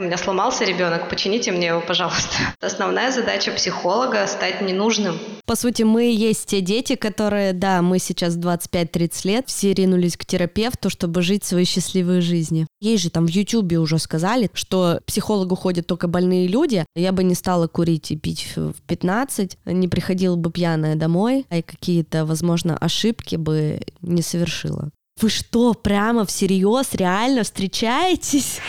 У меня сломался ребенок, почините мне его, пожалуйста. Основная задача психолога – стать ненужным. По сути, мы есть те дети, которые, да, мы сейчас 25-30 лет, все ринулись к терапевту, чтобы жить свои счастливые жизни. Ей же там в Ютубе уже сказали, что психологу ходят только больные люди. Я бы не стала курить и пить в 15, не приходила бы пьяная домой, а какие-то, возможно, ошибки бы не совершила. Вы что, прямо всерьез реально встречаетесь?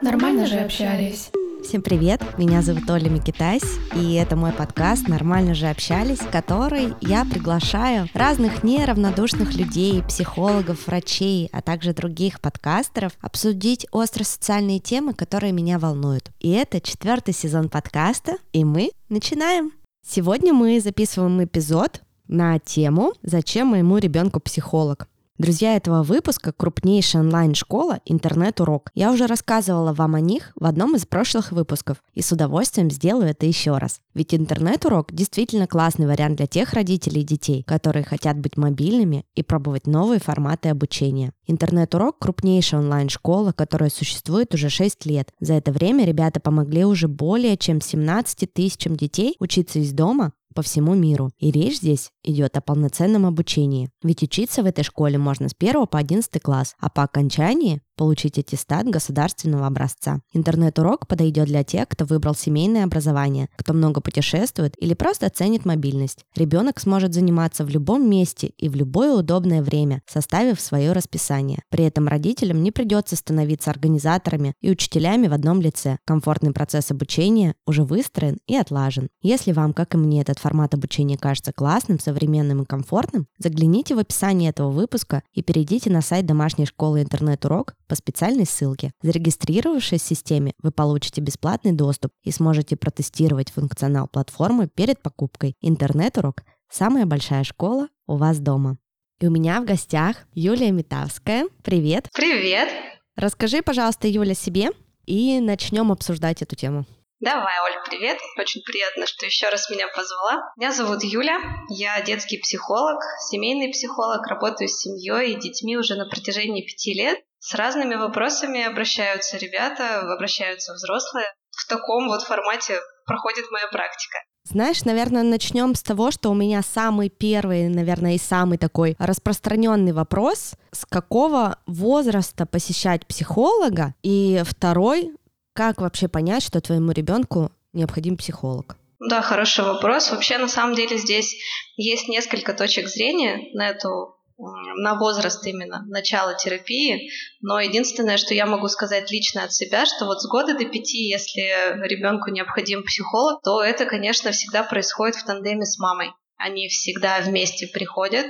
Нормально же общались. Всем привет, меня зовут Оля Микитась, и это мой подкаст «Нормально же общались», в который я приглашаю разных неравнодушных людей, психологов, врачей, а также других подкастеров обсудить остро-социальные темы, которые меня волнуют. И это четвертый сезон подкаста, и мы начинаем. Сегодня мы записываем эпизод на тему «Зачем моему ребенку психолог?». Друзья этого выпуска – крупнейшая онлайн-школа «Интернет-урок». Я уже рассказывала вам о них в одном из прошлых выпусков и с удовольствием сделаю это еще раз. Ведь интернет-урок действительно классный вариант для тех родителей и детей, которые хотят быть мобильными и пробовать новые форматы обучения. Интернет-урок – крупнейшая онлайн-школа, которая существует уже 6 лет. За это время ребята помогли уже более чем 17 тысячам детей учиться из дома по всему миру. И речь здесь идет о полноценном обучении. Ведь учиться в этой школе можно с 1 по 11 класс, а по окончании получить аттестат государственного образца. Интернет-урок подойдет для тех, кто выбрал семейное образование, кто много путешествует или просто ценит мобильность. Ребенок сможет заниматься в любом месте и в любое удобное время, составив свое расписание. При этом родителям не придется становиться организаторами и учителями в одном лице. Комфортный процесс обучения уже выстроен и отлажен. Если вам, как и мне, этот формат обучения кажется классным, современным и комфортным, загляните в описание этого выпуска и перейдите на сайт домашней школы интернет-урок по специальной ссылке. Зарегистрировавшись в системе, вы получите бесплатный доступ и сможете протестировать функционал платформы перед покупкой. Интернет-урок – самая большая школа у вас дома. И у меня в гостях Юлия Митавская. Привет! Привет! Расскажи, пожалуйста, Юля, себе, и начнем обсуждать эту тему. Давай, Оль, привет. Очень приятно, что еще раз меня позвала. Меня зовут Юля. Я детский психолог, семейный психолог, работаю с семьей и детьми уже на протяжении пяти лет. С разными вопросами обращаются ребята, обращаются взрослые. В таком вот формате проходит моя практика. Знаешь, наверное, начнем с того, что у меня самый первый, наверное, и самый такой распространенный вопрос, с какого возраста посещать психолога, и второй, как вообще понять, что твоему ребенку необходим психолог? Да, хороший вопрос. Вообще, на самом деле, здесь есть несколько точек зрения на эту на возраст именно начала терапии, но единственное, что я могу сказать лично от себя, что вот с года до пяти, если ребенку необходим психолог, то это, конечно, всегда происходит в тандеме с мамой. Они всегда вместе приходят,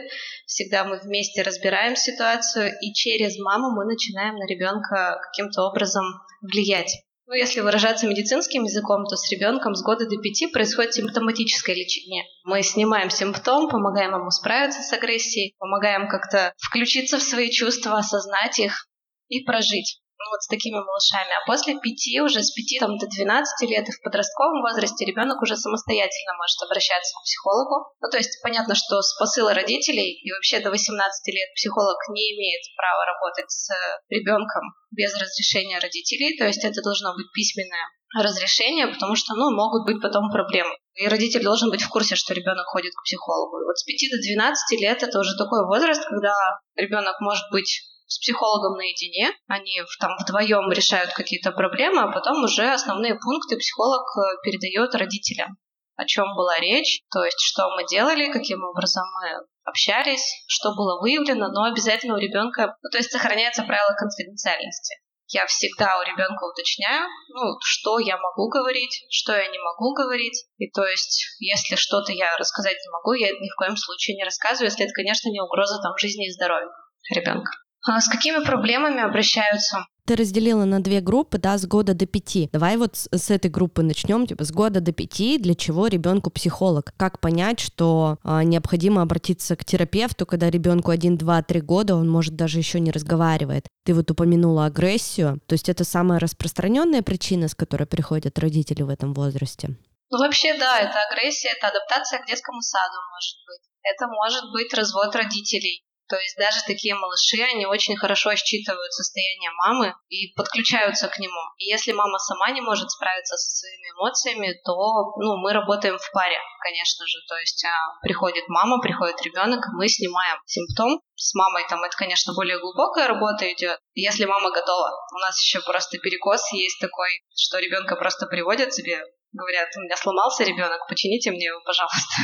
всегда мы вместе разбираем ситуацию, и через маму мы начинаем на ребенка каким-то образом влиять. Ну, если выражаться медицинским языком, то с ребенком с года до пяти происходит симптоматическое лечение. Мы снимаем симптом, помогаем ему справиться с агрессией, помогаем как-то включиться в свои чувства, осознать их и прожить ну, вот с такими малышами. А после пяти, уже с пяти там, до 12 лет и в подростковом возрасте ребенок уже самостоятельно может обращаться к психологу. Ну, то есть понятно, что с посыла родителей и вообще до 18 лет психолог не имеет права работать с ребенком без разрешения родителей, то есть это должно быть письменное разрешение, потому что, ну, могут быть потом проблемы. И родитель должен быть в курсе, что ребенок ходит к психологу. И вот с 5 до 12 лет это уже такой возраст, когда ребенок может быть с психологом наедине, они там вдвоем решают какие-то проблемы, а потом уже основные пункты психолог э, передает родителям. О чем была речь, то есть что мы делали, каким образом мы общались, что было выявлено, но обязательно у ребенка, ну, то есть сохраняется правило конфиденциальности. Я всегда у ребенка уточняю, ну, что я могу говорить, что я не могу говорить. И то есть, если что-то я рассказать не могу, я ни в коем случае не рассказываю, если это, конечно, не угроза там жизни и здоровью ребенка. А с какими проблемами обращаются? Ты разделила на две группы, да, с года до пяти. Давай вот с, с этой группы начнем, типа с года до пяти, для чего ребенку психолог? Как понять, что а, необходимо обратиться к терапевту, когда ребенку один, два, три года, он может даже еще не разговаривает. Ты вот упомянула агрессию, то есть это самая распространенная причина, с которой приходят родители в этом возрасте. Ну вообще да, это агрессия, это адаптация к детскому саду может быть Это может быть развод родителей. То есть даже такие малыши, они очень хорошо считывают состояние мамы и подключаются к нему. И если мама сама не может справиться со своими эмоциями, то ну, мы работаем в паре, конечно же. То есть а, приходит мама, приходит ребенок, мы снимаем симптом. С мамой там это, конечно, более глубокая работа идет. Если мама готова, у нас еще просто перекос есть такой, что ребенка просто приводят себе говорят, у меня сломался ребенок, почините мне его, пожалуйста.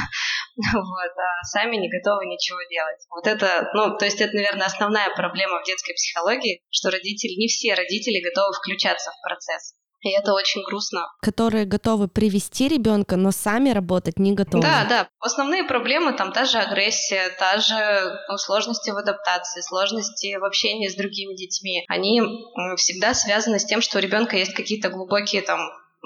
вот, а сами не готовы ничего делать. Вот это, ну, то есть это, наверное, основная проблема в детской психологии, что родители, не все родители готовы включаться в процесс. И это очень грустно. Которые готовы привести ребенка, но сами работать не готовы. Да, да. Основные проблемы там та же агрессия, та же ну, сложности в адаптации, сложности в общении с другими детьми. Они всегда связаны с тем, что у ребенка есть какие-то глубокие там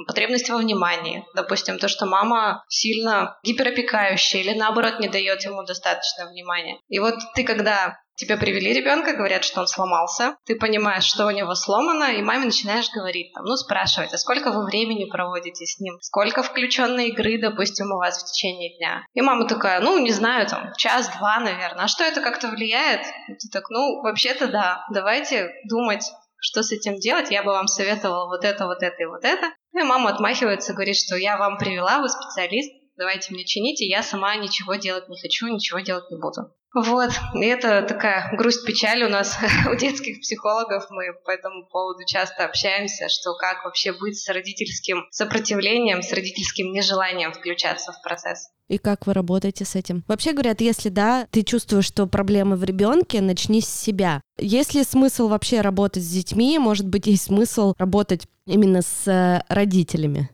потребность во внимании. Допустим, то, что мама сильно гиперопекающая или наоборот не дает ему достаточно внимания. И вот ты, когда Тебе привели ребенка, говорят, что он сломался. Ты понимаешь, что у него сломано, и маме начинаешь говорить, там, ну, спрашивать, а сколько вы времени проводите с ним? Сколько включенной игры, допустим, у вас в течение дня? И мама такая, ну, не знаю, там, час-два, наверное. А что это как-то влияет? И ты так, ну, вообще-то да, давайте думать что с этим делать, я бы вам советовала вот это, вот это и вот это. Ну и мама отмахивается, говорит, что я вам привела, вы специалист, давайте мне чините, я сама ничего делать не хочу, ничего делать не буду. Вот, и это такая грусть-печаль у нас, у детских психологов. Мы по этому поводу часто общаемся, что как вообще быть с родительским сопротивлением, с родительским нежеланием включаться в процесс. И как вы работаете с этим? Вообще говорят, если да, ты чувствуешь, что проблемы в ребенке, начни с себя. Есть ли смысл вообще работать с детьми? Может быть, есть смысл работать именно с э, родителями?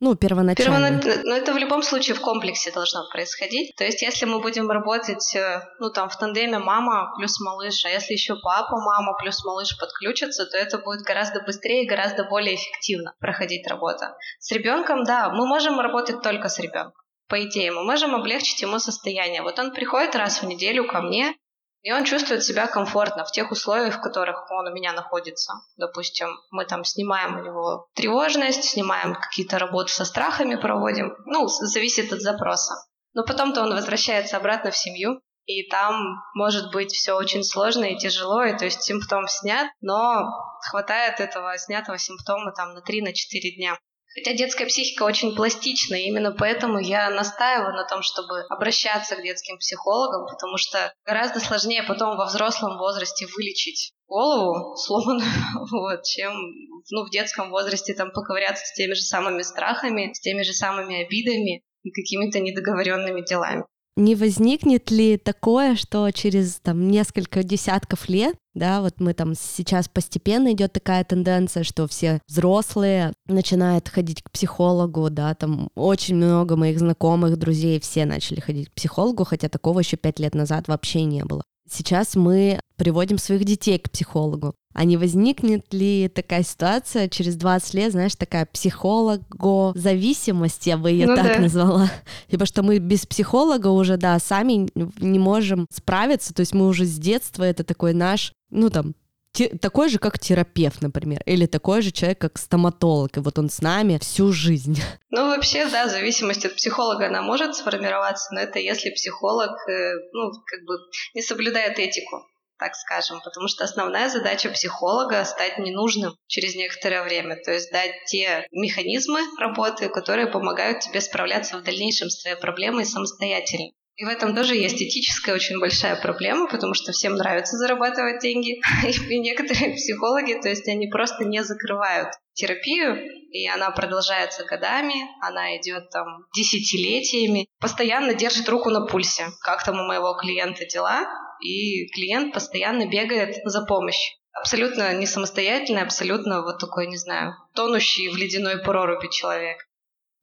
Ну, первоначально. Первонач... Но это в любом случае в комплексе должно происходить. То есть, если мы будем работать, э, ну, там, в тандеме мама плюс малыш, а если еще папа, мама плюс малыш подключатся, то это будет гораздо быстрее и гораздо более эффективно проходить работа. С ребенком, да, мы можем работать только с ребенком. По идее, мы можем облегчить ему состояние. Вот он приходит раз в неделю ко мне, и он чувствует себя комфортно в тех условиях, в которых он у меня находится. Допустим, мы там снимаем у него тревожность, снимаем какие-то работы со страхами, проводим. Ну, зависит от запроса. Но потом-то он возвращается обратно в семью, и там может быть все очень сложно и тяжело, и то есть симптом снят, но хватает этого снятого симптома там на 3-4 на дня. Хотя детская психика очень пластична, и именно поэтому я настаиваю на том, чтобы обращаться к детским психологам, потому что гораздо сложнее потом во взрослом возрасте вылечить голову сломанную, вот, чем ну, в детском возрасте там поковыряться с теми же самыми страхами, с теми же самыми обидами и какими-то недоговоренными делами не возникнет ли такое, что через там несколько десятков лет, да, вот мы там сейчас постепенно идет такая тенденция, что все взрослые начинают ходить к психологу, да, там очень много моих знакомых, друзей, все начали ходить к психологу, хотя такого еще пять лет назад вообще не было. Сейчас мы приводим своих детей к психологу. А не возникнет ли такая ситуация через 20 лет, знаешь, такая психолого-зависимость, я бы ее ну, так да. назвала. Типа, что мы без психолога уже, да, сами не можем справиться, то есть мы уже с детства, это такой наш, ну там, такой же, как терапевт, например, или такой же человек, как стоматолог, и вот он с нами всю жизнь. Ну, вообще, да, зависимость от психолога, она может сформироваться, но это если психолог, э, ну, как бы не соблюдает этику так скажем, потому что основная задача психолога — стать ненужным через некоторое время, то есть дать те механизмы работы, которые помогают тебе справляться в дальнейшем с твоей проблемой самостоятельно. И в этом тоже есть этическая очень большая проблема, потому что всем нравится зарабатывать деньги. И некоторые психологи, то есть они просто не закрывают терапию, и она продолжается годами, она идет там десятилетиями, постоянно держит руку на пульсе. Как там у моего клиента дела? И клиент постоянно бегает за помощью абсолютно не самостоятельный, абсолютно вот такой, не знаю, тонущий в ледяной проруби человек.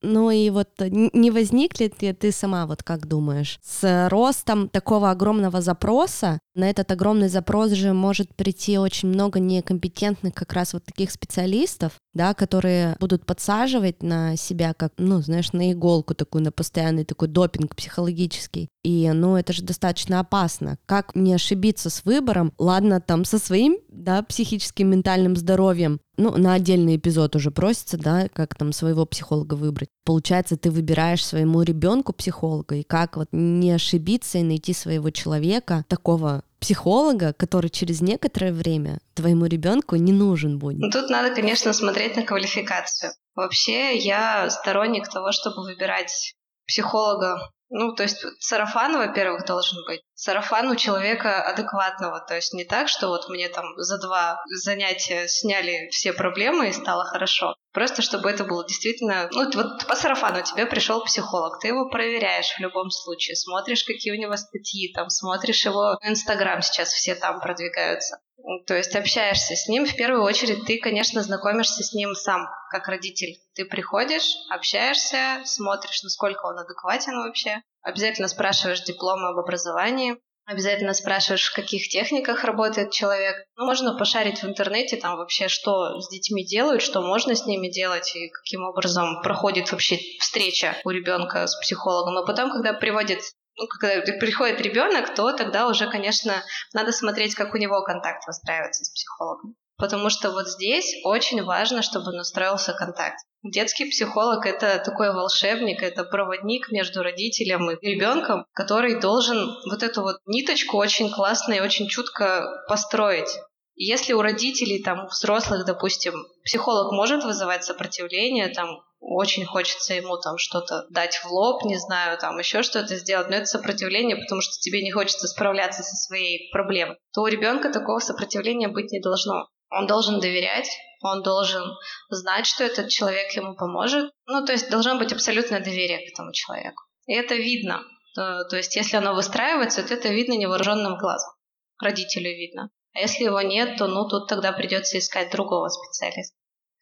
Ну и вот не возникнет ли ты сама, вот как думаешь, с ростом такого огромного запроса, на этот огромный запрос же может прийти очень много некомпетентных как раз вот таких специалистов, да, которые будут подсаживать на себя как, ну, знаешь, на иголку такую, на постоянный такой допинг психологический. И, ну, это же достаточно опасно. Как не ошибиться с выбором? Ладно, там, со своим, да, психическим, ментальным здоровьем, ну, на отдельный эпизод уже просится, да, как там своего психолога выбрать. Получается, ты выбираешь своему ребенку психолога, и как вот не ошибиться и найти своего человека, такого психолога, который через некоторое время твоему ребенку не нужен будет. Ну, тут надо, конечно, смотреть на квалификацию. Вообще, я сторонник того, чтобы выбирать психолога ну, то есть сарафан, во-первых, должен быть. Сарафан у человека адекватного. То есть не так, что вот мне там за два занятия сняли все проблемы и стало хорошо. Просто чтобы это было действительно... Ну, вот по сарафану тебе пришел психолог, ты его проверяешь в любом случае, смотришь, какие у него статьи, там, смотришь его Инстаграм, сейчас все там продвигаются. То есть общаешься с ним. В первую очередь ты, конечно, знакомишься с ним сам, как родитель. Ты приходишь, общаешься, смотришь, насколько он адекватен вообще. Обязательно спрашиваешь диплом об образовании. Обязательно спрашиваешь, в каких техниках работает человек. Ну, можно пошарить в интернете, там вообще, что с детьми делают, что можно с ними делать, и каким образом проходит вообще встреча у ребенка с психологом. А потом, когда приводит ну, когда приходит ребенок, то тогда уже, конечно, надо смотреть, как у него контакт выстраивается с психологом. Потому что вот здесь очень важно, чтобы настроился контакт. Детский психолог — это такой волшебник, это проводник между родителем и ребенком, который должен вот эту вот ниточку очень классно и очень чутко построить. Если у родителей, там, у взрослых, допустим, психолог может вызывать сопротивление, там, очень хочется ему там что-то дать в лоб, не знаю, там еще что-то сделать, но это сопротивление, потому что тебе не хочется справляться со своей проблемой, то у ребенка такого сопротивления быть не должно. Он должен доверять, он должен знать, что этот человек ему поможет. Ну, то есть должно быть абсолютное доверие к этому человеку. И это видно. Э, то есть если оно выстраивается, то это видно невооруженным глазом. Родителю видно. А если его нет, то ну тут тогда придется искать другого специалиста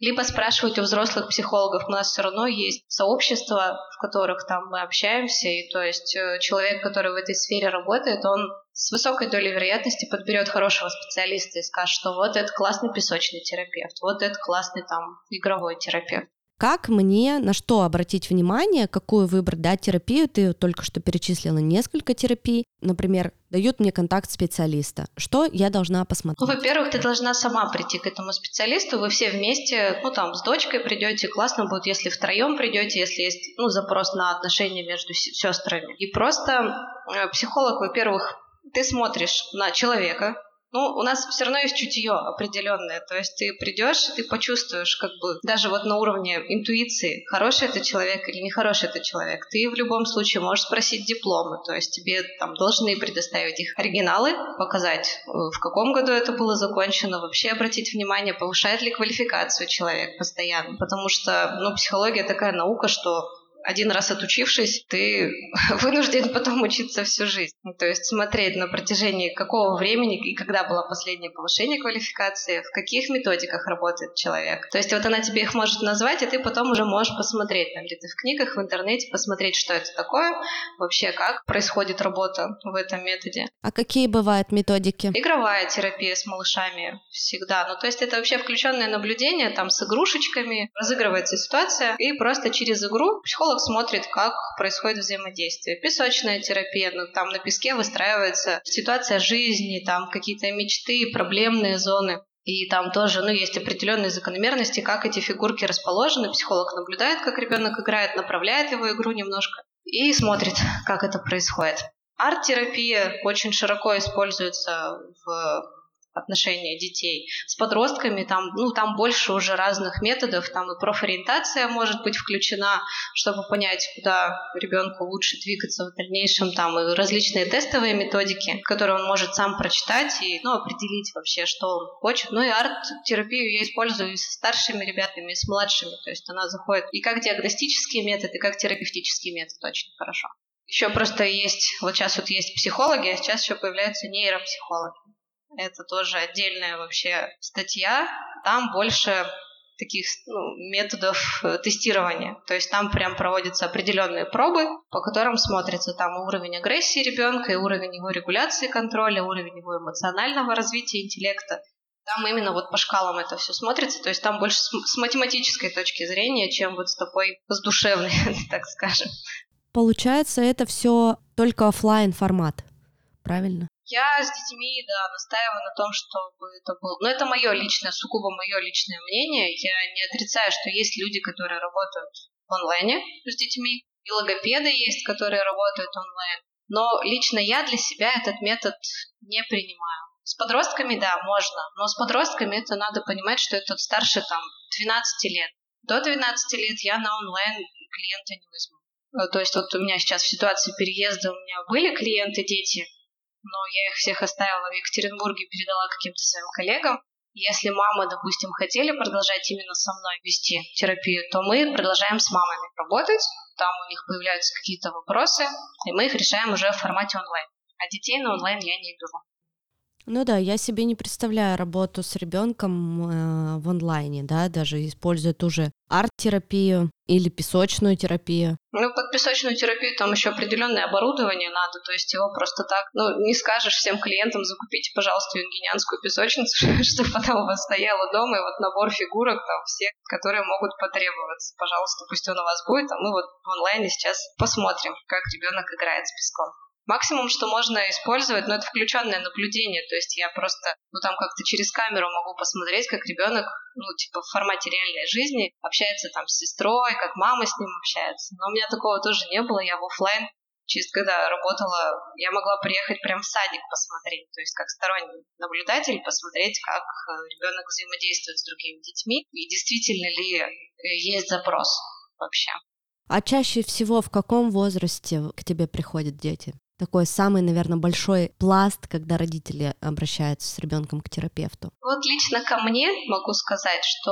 либо спрашивать у взрослых психологов. У нас все равно есть сообщества, в которых там мы общаемся, и то есть э, человек, который в этой сфере работает, он с высокой долей вероятности подберет хорошего специалиста и скажет, что вот это классный песочный терапевт, вот это классный там игровой терапевт. Как мне, на что обратить внимание, какую выбрать, да, терапию? Ты только что перечислила несколько терапий. Например, дают мне контакт специалиста. Что я должна посмотреть? Ну, во-первых, ты должна сама прийти к этому специалисту. Вы все вместе, ну, там, с дочкой придете. Классно будет, если втроем придете, если есть, ну, запрос на отношения между сестрами. И просто э, психолог, во-первых, ты смотришь на человека, ну, у нас все равно есть чутье определенное. То есть ты придешь, ты почувствуешь, как бы, даже вот на уровне интуиции, хороший это человек или нехороший это человек. Ты в любом случае можешь спросить дипломы, то есть тебе там должны предоставить их оригиналы, показать, э, в каком году это было закончено, вообще обратить внимание, повышает ли квалификацию человек постоянно. Потому что, ну, психология такая наука, что один раз отучившись, ты вынужден потом учиться всю жизнь. Ну, то есть смотреть на протяжении какого времени и когда было последнее повышение квалификации, в каких методиках работает человек. То есть вот она тебе их может назвать, и ты потом уже можешь посмотреть там где-то в книгах, в интернете, посмотреть, что это такое, вообще как происходит работа в этом методе. А какие бывают методики? Игровая терапия с малышами всегда. Ну, то есть это вообще включенное наблюдение, там с игрушечками, разыгрывается ситуация, и просто через игру психолог психолог смотрит, как происходит взаимодействие. Песочная терапия, ну, там на песке выстраивается ситуация жизни, там какие-то мечты, проблемные зоны. И там тоже, ну, есть определенные закономерности, как эти фигурки расположены. Психолог наблюдает, как ребенок играет, направляет его игру немножко и смотрит, как это происходит. Арт-терапия очень широко используется в отношения детей. С подростками там, ну, там больше уже разных методов, там и профориентация может быть включена, чтобы понять, куда ребенку лучше двигаться в дальнейшем, там и различные тестовые методики, которые он может сам прочитать и, ну, определить вообще, что он хочет. Ну и арт-терапию я использую и со старшими ребятами, и с младшими, то есть она заходит и как диагностический метод, и как терапевтический метод очень хорошо. Еще просто есть, вот сейчас вот есть психологи, а сейчас еще появляются нейропсихологи. Это тоже отдельная вообще статья. Там больше таких ну, методов э, тестирования. То есть там прям проводятся определенные пробы, по которым смотрится там уровень агрессии ребенка, и уровень его регуляции контроля, уровень его эмоционального развития интеллекта. Там именно вот по шкалам это все смотрится, то есть там больше с математической точки зрения, чем вот с такой, с душевной, так скажем. Получается, это все только офлайн формат, правильно? Я с детьми, да, настаиваю на том, чтобы это было... Но это мое личное, сугубо мое личное мнение. Я не отрицаю, что есть люди, которые работают в онлайне с детьми, и логопеды есть, которые работают онлайн. Но лично я для себя этот метод не принимаю. С подростками, да, можно, но с подростками это надо понимать, что это старше там 12 лет. До 12 лет я на онлайн клиента не возьму. Э, то есть вот у меня сейчас в ситуации переезда у меня были клиенты, дети, но я их всех оставила в Екатеринбурге, передала каким-то своим коллегам. Если мамы, допустим, хотели продолжать именно со мной вести терапию, то мы продолжаем с мамами работать, там у них появляются какие-то вопросы, и мы их решаем уже в формате онлайн. А детей на онлайн я не беру. Ну да, я себе не представляю работу с ребенком э, в онлайне, да, даже используя ту же арт-терапию или песочную терапию. Ну, под песочную терапию там еще определенное оборудование надо, то есть его просто так, ну, не скажешь всем клиентам, закупите, пожалуйста, юнгинианскую песочницу, чтобы она у вас стояла дома, и вот набор фигурок там все, которые могут потребоваться. Пожалуйста, пусть он у вас будет, а мы вот в онлайне сейчас посмотрим, как ребенок играет с песком. Максимум, что можно использовать, ну, это включенное наблюдение. То есть я просто, ну, там как-то через камеру могу посмотреть, как ребенок, ну, типа в формате реальной жизни общается там с сестрой, как мама с ним общается. Но у меня такого тоже не было. Я в офлайн чисто когда работала, я могла приехать прям в садик посмотреть, то есть как сторонний наблюдатель посмотреть, как э, ребенок взаимодействует с другими детьми и действительно ли э, есть запрос вообще. А чаще всего в каком возрасте к тебе приходят дети? Такой самый, наверное, большой пласт, когда родители обращаются с ребенком к терапевту? Вот лично ко мне могу сказать, что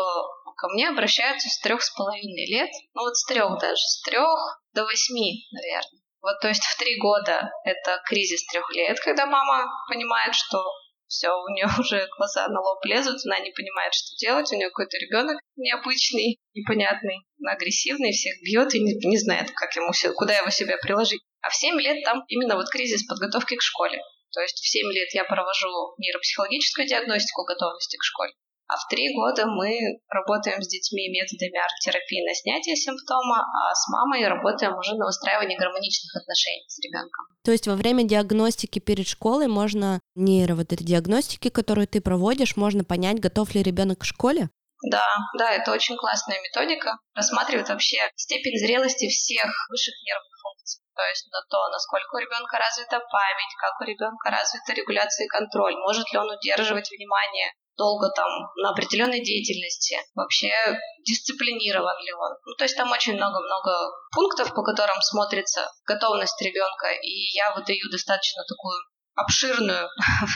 ко мне обращаются с трех с половиной лет, ну вот с трех даже, с трех до восьми, наверное. Вот, то есть в три года это кризис трех лет, когда мама понимает, что все, у нее уже глаза на лоб лезут, она не понимает, что делать, у нее какой-то ребенок необычный, непонятный, агрессивный, всех бьет и не, не знает, как ему куда его себя приложить. А в 7 лет там именно вот кризис подготовки к школе. То есть в 7 лет я провожу нейропсихологическую диагностику готовности к школе. А в три года мы работаем с детьми методами арт-терапии на снятие симптома, а с мамой работаем уже на выстраивание гармоничных отношений с ребенком. То есть во время диагностики перед школой можно нейро вот этой диагностики, которую ты проводишь, можно понять, готов ли ребенок к школе? Да, да, это очень классная методика. Рассматривает вообще степень зрелости всех высших нервных функций. То есть на то, насколько у ребенка развита память, как у ребенка развита регуляция и контроль, может ли он удерживать внимание долго там на определенной деятельности, вообще дисциплинирован ли он. Ну, то есть там очень много-много пунктов, по которым смотрится готовность ребенка, и я выдаю достаточно такую обширную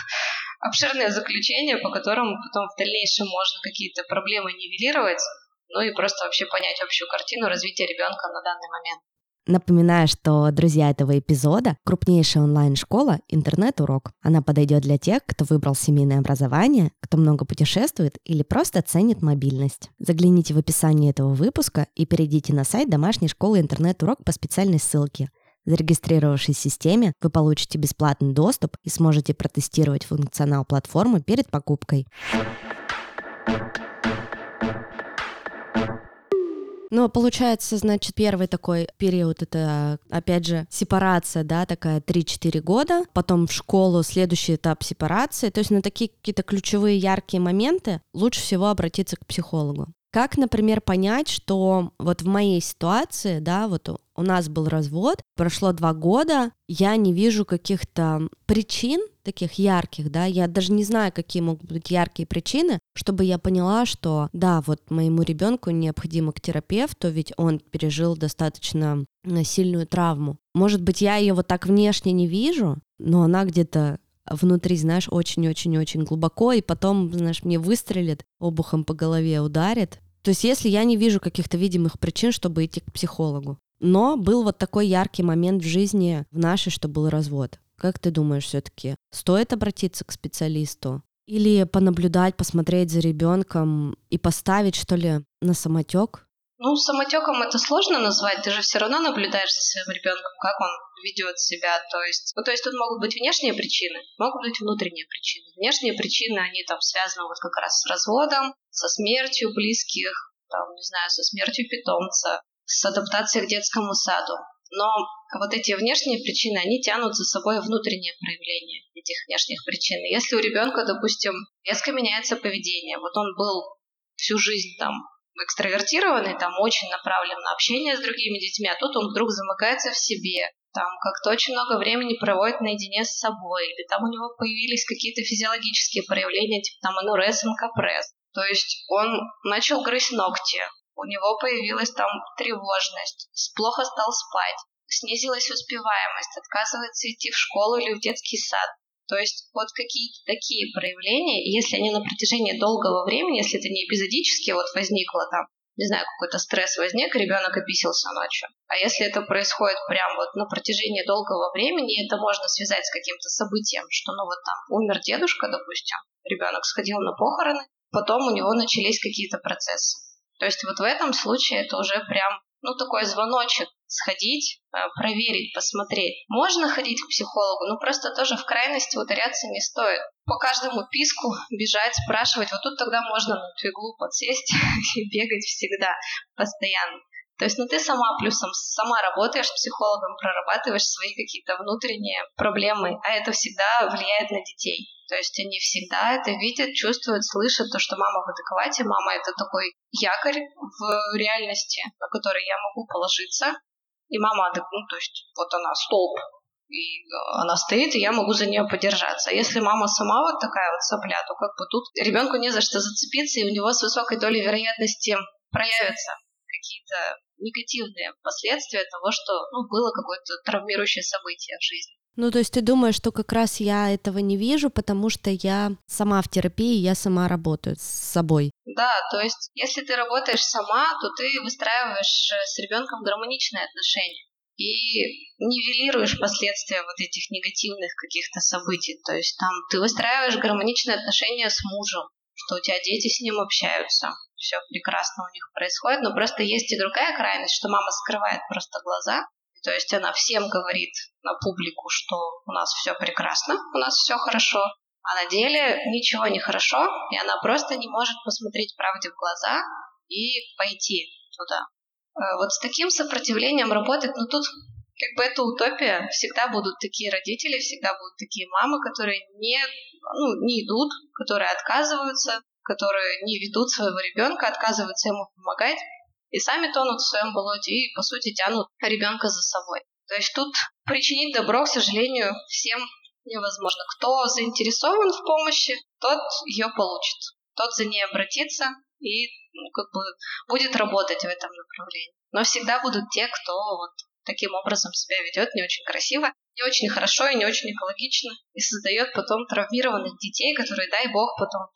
обширное заключение, по которому потом в дальнейшем можно какие-то проблемы нивелировать, ну и просто вообще понять общую картину развития ребенка на данный момент. Напоминаю, что друзья этого эпизода — крупнейшая онлайн-школа «Интернет-урок». Она подойдет для тех, кто выбрал семейное образование, кто много путешествует или просто ценит мобильность. Загляните в описание этого выпуска и перейдите на сайт домашней школы «Интернет-урок» по специальной ссылке. Зарегистрировавшись в системе, вы получите бесплатный доступ и сможете протестировать функционал платформы перед покупкой. Ну, получается, значит, первый такой период — это, опять же, сепарация, да, такая 3-4 года, потом в школу следующий этап сепарации, то есть на такие какие-то ключевые яркие моменты лучше всего обратиться к психологу. Как, например, понять, что вот в моей ситуации, да, вот у нас был развод, прошло два года, я не вижу каких-то причин таких ярких, да, я даже не знаю, какие могут быть яркие причины, чтобы я поняла, что да, вот моему ребенку необходимо к терапевту, ведь он пережил достаточно сильную травму. Может быть, я ее вот так внешне не вижу, но она где-то внутри, знаешь, очень-очень-очень глубоко, и потом, знаешь, мне выстрелит, обухом по голове ударит, то есть если я не вижу каких-то видимых причин, чтобы идти к психологу. Но был вот такой яркий момент в жизни в нашей, что был развод. Как ты думаешь, все-таки стоит обратиться к специалисту? Или понаблюдать, посмотреть за ребенком и поставить, что ли, на самотек? Ну, самотеком это сложно назвать, ты же все равно наблюдаешь за своим ребенком, как он ведет себя. То есть, ну, то есть тут могут быть внешние причины, могут быть внутренние причины. Внешние причины, они там связаны вот как раз с разводом, со смертью близких, там, не знаю, со смертью питомца, с адаптацией к детскому саду. Но вот эти внешние причины, они тянут за собой внутреннее проявление этих внешних причин. Если у ребенка, допустим, резко меняется поведение, вот он был всю жизнь там экстравертированный, там очень направлен на общение с другими детьми, а тут он вдруг замыкается в себе, там как-то очень много времени проводит наедине с собой, или там у него появились какие-то физиологические проявления, типа там анурез, МКПресс. То есть он начал грызть ногти, у него появилась там тревожность, плохо стал спать, снизилась успеваемость, отказывается идти в школу или в детский сад. То есть вот какие-то такие проявления, если они на протяжении долгого времени, если это не эпизодически вот возникло там, не знаю, какой-то стресс возник, ребенок описался ночью. А если это происходит прям вот на протяжении долгого времени, это можно связать с каким-то событием, что ну вот там умер дедушка, допустим, ребенок сходил на похороны, потом у него начались какие-то процессы. То есть вот в этом случае это уже прям ну, такой звоночек сходить, э, проверить, посмотреть. Можно ходить к психологу, но просто тоже в крайности ударяться не стоит. По каждому писку бежать, спрашивать, вот тут тогда можно на эту подсесть и бегать всегда, постоянно. То есть, ну ты сама плюсом, сама работаешь с психологом, прорабатываешь свои какие-то внутренние проблемы, а это всегда влияет на детей. То есть они всегда это видят, чувствуют, слышат, то, что мама в адеквате, мама это такой якорь в реальности, на который я могу положиться. И мама, ну, то есть вот она столб, и она стоит, и я могу за нее подержаться. А если мама сама вот такая вот сопля, то как бы тут ребенку не за что зацепиться, и у него с высокой долей вероятности проявятся какие-то негативные последствия того, что ну, было какое-то травмирующее событие в жизни. Ну, то есть ты думаешь, что как раз я этого не вижу, потому что я сама в терапии, я сама работаю с собой. Да, то есть если ты работаешь сама, то ты выстраиваешь э, с ребенком гармоничные отношения и нивелируешь последствия вот этих негативных каких-то событий. То есть там ты выстраиваешь гармоничные отношения с мужем, что у тебя дети с ним общаются, все прекрасно у них происходит, но просто есть и другая крайность, что мама скрывает просто глаза, то есть она всем говорит на публику, что у нас все прекрасно, у нас все хорошо, а на деле ничего не хорошо, и она просто не может посмотреть правде в глаза и пойти туда. Э, вот с таким сопротивлением работать, ну тут как бы это утопия, всегда будут такие родители, всегда будут такие мамы, которые не, ну, не идут, которые отказываются, которые не ведут своего ребенка, отказываются ему помогать, и сами тонут в своем болоте и, по сути, тянут ребенка за собой. То есть тут причинить добро, к сожалению, всем невозможно. Кто заинтересован в помощи, тот ее получит. Тот за ней обратится и ну, как бы будет работать в этом направлении. Но всегда будут те, кто вот таким образом себя ведет не очень красиво, не очень хорошо и не очень экологично, и создает потом травмированных детей, которые, дай бог, потом в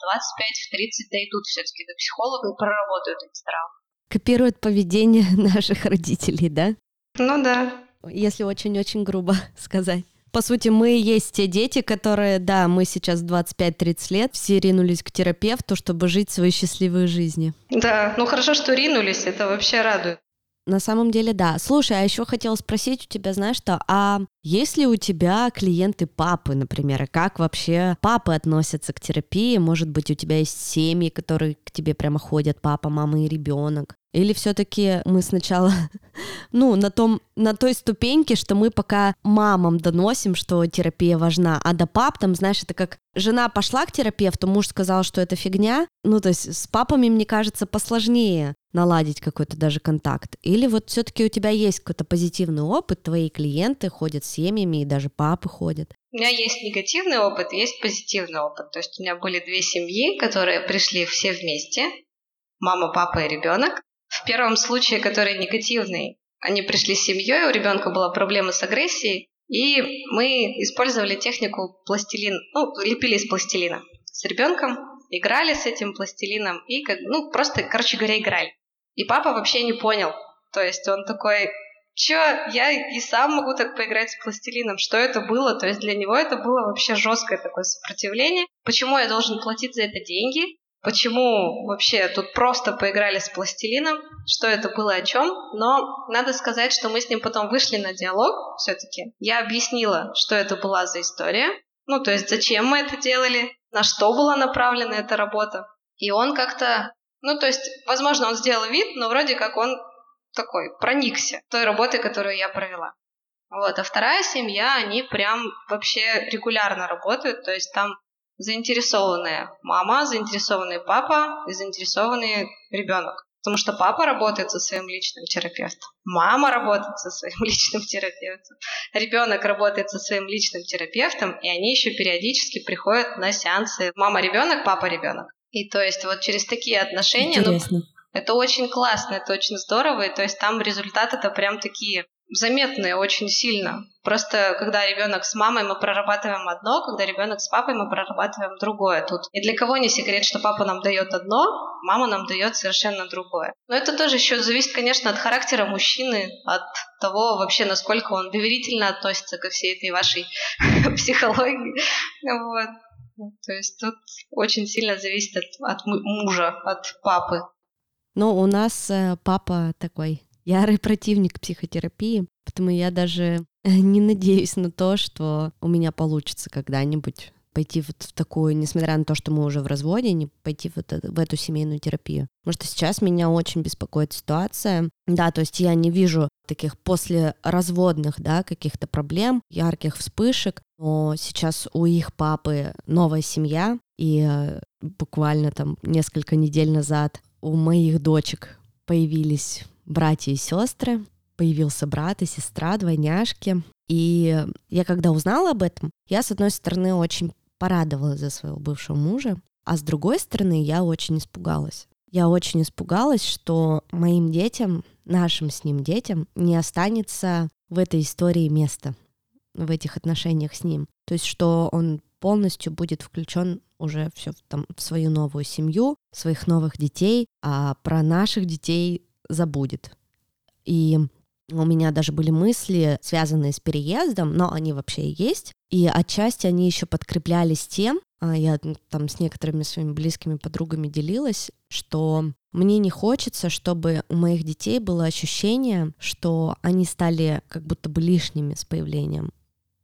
25-30 дойдут все-таки до психолога и проработают эти травмы. Копируют поведение наших родителей, да? Ну да. Если очень-очень грубо сказать. По сути, мы есть те дети, которые, да, мы сейчас 25-30 лет, все ринулись к терапевту, чтобы жить свои счастливые жизни. Да, ну хорошо, что ринулись, это вообще радует. На самом деле, да. Слушай, а еще хотела спросить у тебя, знаешь что, а есть ли у тебя клиенты папы, например, и как вообще папы относятся к терапии? Может быть, у тебя есть семьи, которые к тебе прямо ходят, папа, мама и ребенок? Или все-таки мы сначала, ну, на, том, на той ступеньке, что мы пока мамам доносим, что терапия важна, а до пап, там, знаешь, это как жена пошла к терапевту, муж сказал, что это фигня. Ну, то есть с папами, мне кажется, посложнее наладить какой-то даже контакт. Или вот все-таки у тебя есть какой-то позитивный опыт, твои клиенты ходят с семьями, и даже папы ходят. У меня есть негативный опыт, есть позитивный опыт. То есть у меня были две семьи, которые пришли все вместе, мама, папа и ребенок. В первом случае, который негативный, они пришли с семьей, у ребенка была проблема с агрессией, и мы использовали технику пластилин, ну, лепили из пластилина с ребенком, играли с этим пластилином и, как, ну, просто, короче говоря, играли. И папа вообще не понял. То есть он такой, чё, я и сам могу так поиграть с пластилином, что это было? То есть для него это было вообще жесткое такое сопротивление. Почему я должен платить за это деньги? Почему вообще тут просто поиграли с пластилином, что это было о чем, но надо сказать, что мы с ним потом вышли на диалог все-таки. Я объяснила, что это была за история, ну, то есть зачем мы это делали, на что была направлена эта работа. И он как-то, ну, то есть, возможно, он сделал вид, но вроде как он такой проникся той работой, которую я провела. Вот. А вторая семья, они прям вообще регулярно работают, то есть там заинтересованная мама, заинтересованный папа и заинтересованный ребенок. Потому что папа работает со своим личным терапевтом, мама работает со своим личным терапевтом, ребенок работает со своим личным терапевтом, и они еще периодически приходят на сеансы мама-ребенок, папа-ребенок. И то есть вот через такие отношения, ну, это очень классно, это очень здорово, и то есть там результаты-то прям такие заметные очень сильно. Просто когда ребенок с мамой, мы прорабатываем одно, когда ребенок с папой, мы прорабатываем другое. Тут и для кого не секрет, что папа нам дает одно, мама нам дает совершенно другое. Но это тоже еще зависит, конечно, от характера мужчины, от того вообще, насколько он доверительно относится ко всей этой вашей психологии. Вот. То есть тут очень сильно зависит от, от мужа, от папы. Ну, у нас э, папа такой ярый противник психотерапии, поэтому я даже не надеюсь на то, что у меня получится когда-нибудь пойти вот в такую, несмотря на то, что мы уже в разводе, не пойти вот в эту семейную терапию. Потому что сейчас меня очень беспокоит ситуация. Да, то есть я не вижу таких после разводных, да, каких-то проблем, ярких вспышек, но сейчас у их папы новая семья, и э, буквально там несколько недель назад у моих дочек появились братья и сестры, появился брат и сестра, двойняшки. И я когда узнала об этом, я, с одной стороны, очень порадовалась за своего бывшего мужа, а с другой стороны, я очень испугалась. Я очень испугалась, что моим детям, нашим с ним детям, не останется в этой истории места, в этих отношениях с ним. То есть, что он полностью будет включен уже все там, в свою новую семью, своих новых детей, а про наших детей забудет. И у меня даже были мысли, связанные с переездом, но они вообще есть. И отчасти они еще подкреплялись тем, а, я там с некоторыми своими близкими подругами делилась, что мне не хочется, чтобы у моих детей было ощущение, что они стали как будто бы лишними с появлением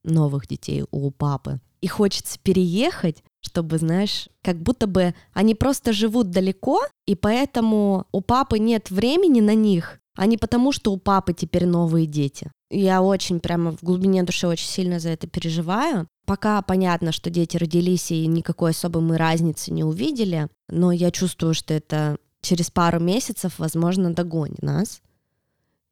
новых детей у папы. И хочется переехать, чтобы, знаешь, как будто бы они просто живут далеко, и поэтому у папы нет времени на них, а не потому, что у папы теперь новые дети. Я очень прямо в глубине души очень сильно за это переживаю. Пока понятно, что дети родились и никакой особой мы разницы не увидели, но я чувствую, что это через пару месяцев, возможно, догонит нас.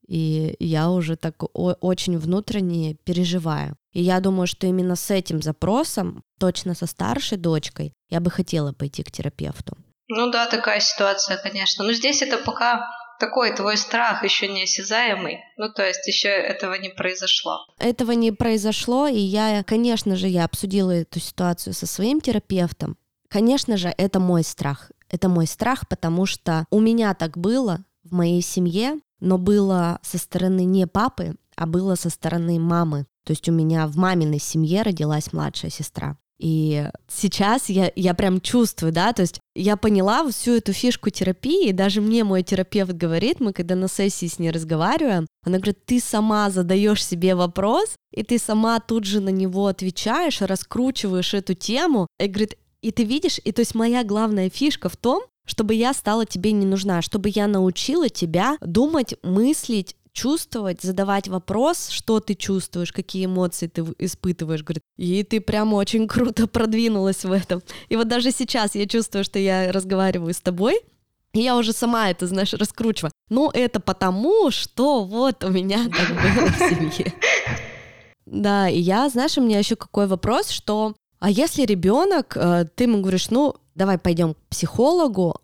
И я уже так очень внутренне переживаю. И я думаю, что именно с этим запросом, точно со старшей дочкой, я бы хотела пойти к терапевту. Ну да, такая ситуация, конечно. Но здесь это пока такой твой страх еще не осязаемый. Ну, то есть еще этого не произошло. Этого не произошло, и я, конечно же, я обсудила эту ситуацию со своим терапевтом. Конечно же, это мой страх. Это мой страх, потому что у меня так было в моей семье, но было со стороны не папы, а было со стороны мамы. То есть у меня в маминой семье родилась младшая сестра. И сейчас я, я прям чувствую, да, то есть я поняла всю эту фишку терапии, даже мне мой терапевт говорит, мы когда на сессии с ней разговариваем, она говорит, ты сама задаешь себе вопрос, и ты сама тут же на него отвечаешь, раскручиваешь эту тему, и говорит, и ты видишь, и то есть моя главная фишка в том, чтобы я стала тебе не нужна, чтобы я научила тебя думать, мыслить, чувствовать, задавать вопрос, что ты чувствуешь, какие эмоции ты испытываешь, говорит, и ты прям очень круто продвинулась в этом. И вот даже сейчас я чувствую, что я разговариваю с тобой, и я уже сама это, знаешь, раскручиваю. Ну, это потому, что вот у меня так было в семье. Да, и я, знаешь, у меня еще какой вопрос, что а если ребенок, э, ты ему говоришь, ну, давай пойдем к психологу,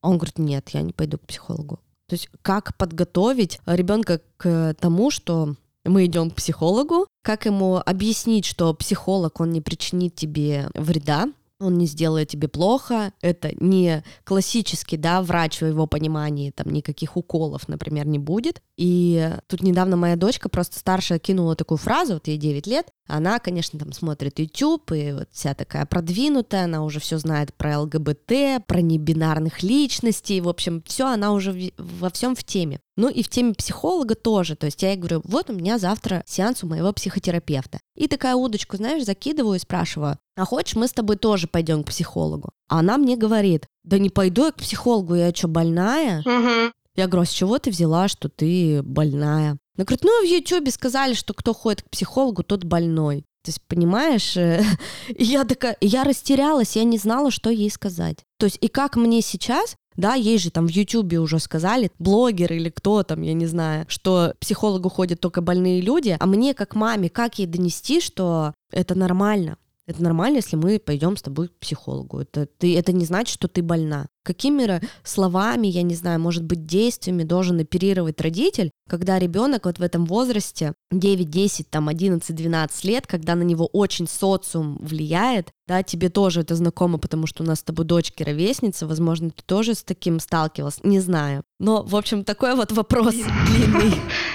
он говорит, нет, я не пойду к психологу. То есть как подготовить ребенка к тому, что мы идем к психологу, как ему объяснить, что психолог, он не причинит тебе вреда, он не сделает тебе плохо, это не классический, да, врач в его понимании, там никаких уколов, например, не будет. И тут недавно моя дочка просто старшая кинула такую фразу, вот ей 9 лет, она, конечно, там смотрит YouTube, и вот вся такая продвинутая, она уже все знает про ЛГБТ, про небинарных личностей, в общем, все она уже во всем в теме. Ну и в теме психолога тоже, то есть я ей говорю, вот у меня завтра сеанс у моего психотерапевта. И такая удочку, знаешь, закидываю и спрашиваю, а хочешь, мы с тобой тоже пойдем к психологу? А она мне говорит, да не пойду я к психологу, я что, больная? Угу. Я говорю, а с чего ты взяла, что ты больная? Она говорит, ну, в Ютубе сказали, что кто ходит к психологу, тот больной. То есть, понимаешь, и я такая, я растерялась, я не знала, что ей сказать. То есть, и как мне сейчас да, ей же там в Ютубе уже сказали, блогер или кто там, я не знаю, что психологу ходят только больные люди, а мне как маме, как ей донести, что это нормально, это нормально, если мы пойдем с тобой к психологу. Это, ты, это не значит, что ты больна. Какими словами, я не знаю, может быть, действиями должен оперировать родитель, когда ребенок вот в этом возрасте 9, 10, там 11, 12 лет, когда на него очень социум влияет, да, тебе тоже это знакомо, потому что у нас с тобой дочки ровесница, возможно, ты тоже с таким сталкивался, не знаю. Но, в общем, такой вот вопрос длинный.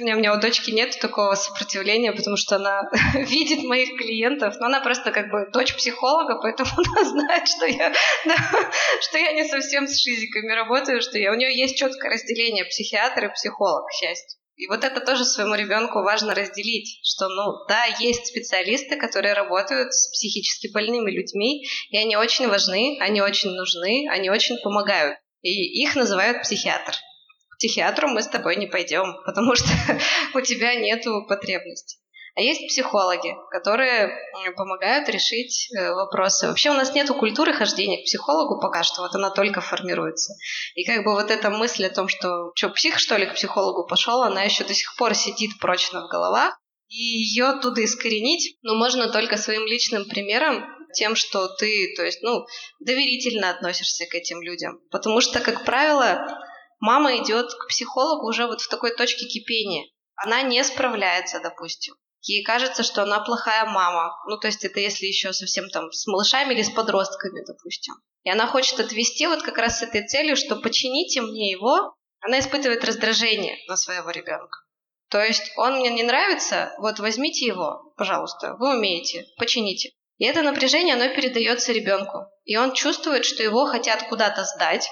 У меня, у дочки нет такого сопротивления, потому что она видит моих клиентов, но она просто как бы дочь психолога, поэтому она знает, что я, да, что я не совсем с шизиками работаю, что я, у нее есть четкое разделение психиатр и психолог, к счастью. И вот это тоже своему ребенку важно разделить, что, ну, да, есть специалисты, которые работают с психически больными людьми, и они очень важны, они очень нужны, они очень помогают. И их называют психиатр психиатру мы с тобой не пойдем, потому что у тебя нет потребности. А есть психологи, которые помогают решить э, вопросы. Вообще у нас нет культуры хождения к психологу пока что, вот она только формируется. И как бы вот эта мысль о том, что что, псих что ли к психологу пошел, она еще до сих пор сидит прочно в головах. И ее оттуда искоренить, ну, можно только своим личным примером, тем, что ты, то есть, ну, доверительно относишься к этим людям. Потому что, как правило, мама идет к психологу уже вот в такой точке кипения. Она не справляется, допустим. Ей кажется, что она плохая мама. Ну, то есть это если еще совсем там с малышами или с подростками, допустим. И она хочет отвести вот как раз с этой целью, что почините мне его. Она испытывает раздражение на своего ребенка. То есть он мне не нравится, вот возьмите его, пожалуйста, вы умеете, почините. И это напряжение, оно передается ребенку. И он чувствует, что его хотят куда-то сдать,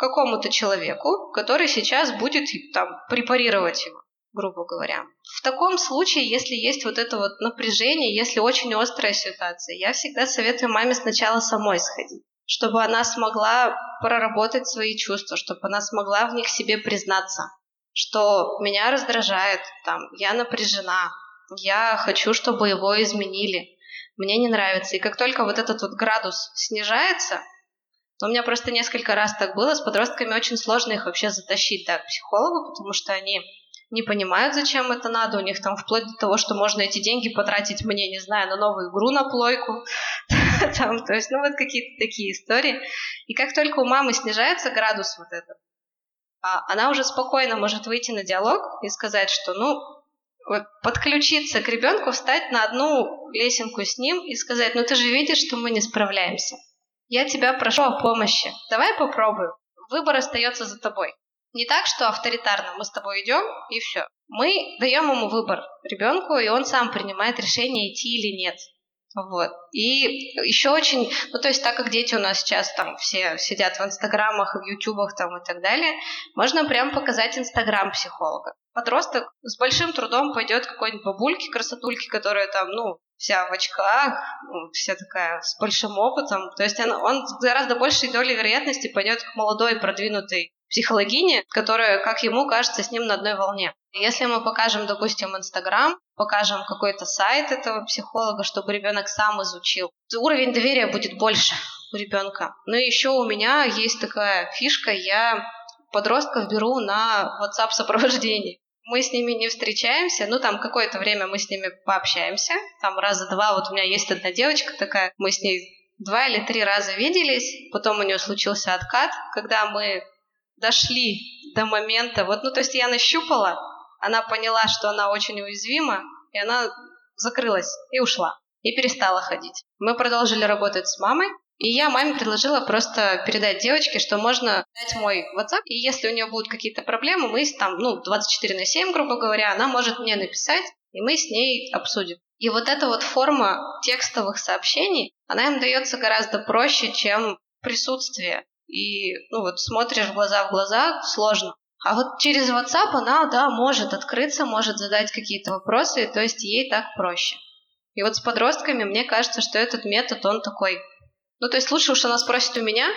какому-то человеку, который сейчас будет там препарировать его, грубо говоря. В таком случае, если есть вот это вот напряжение, если очень острая ситуация, я всегда советую маме сначала самой сходить чтобы она смогла проработать свои чувства, чтобы она смогла в них себе признаться, что меня раздражает, там, я напряжена, я хочу, чтобы его изменили, мне не нравится. И как только вот этот вот градус снижается, но у меня просто несколько раз так было. С подростками очень сложно их вообще затащить да, к психологу, потому что они не понимают, зачем это надо. У них там вплоть до того, что можно эти деньги потратить мне, не знаю, на новую игру на плойку. там, то есть, ну вот какие-то такие истории. И как только у мамы снижается градус вот этот, а она уже спокойно может выйти на диалог и сказать, что, ну, вот подключиться к ребенку, встать на одну лесенку с ним и сказать, ну ты же видишь, что мы не справляемся. Я тебя прошу о помощи. Давай попробуем. Выбор остается за тобой. Не так, что авторитарно мы с тобой идем и все. Мы даем ему выбор ребенку, и он сам принимает решение, идти или нет. Вот. И еще очень, ну то есть так как дети у нас сейчас там все сидят в инстаграмах, в ютубах там и так далее, можно прям показать инстаграм психолога. Подросток с большим трудом пойдет какой-нибудь бабульке, красотульке, которая там, ну, вся в очках, ну, вся такая с большим опытом. То есть он, он с гораздо большей долей вероятности пойдет к молодой продвинутой психологине, которая, как ему кажется, с ним на одной волне. Если мы покажем, допустим, Инстаграм, покажем какой-то сайт этого психолога, чтобы ребенок сам изучил, уровень доверия будет больше у ребенка. Но еще у меня есть такая фишка, я подростков беру на WhatsApp сопровождение. Мы с ними не встречаемся, ну там какое-то время мы с ними пообщаемся, там раза два, вот у меня есть одна девочка такая, мы с ней два или три раза виделись, потом у нее случился откат, когда мы дошли до момента, вот, ну то есть я нащупала, она поняла, что она очень уязвима, и она закрылась и ушла, и перестала ходить. Мы продолжили работать с мамой, и я маме предложила просто передать девочке, что можно дать мой WhatsApp, и если у нее будут какие-то проблемы, мы там, ну, 24 на 7, грубо говоря, она может мне написать, и мы с ней обсудим. И вот эта вот форма текстовых сообщений, она им дается гораздо проще, чем присутствие. И, ну вот, смотришь глаза в глаза, сложно. А вот через WhatsApp она, да, может открыться, может задать какие-то вопросы, то есть ей так проще. И вот с подростками мне кажется, что этот метод, он такой ну, то есть лучше уж она спросит у меня,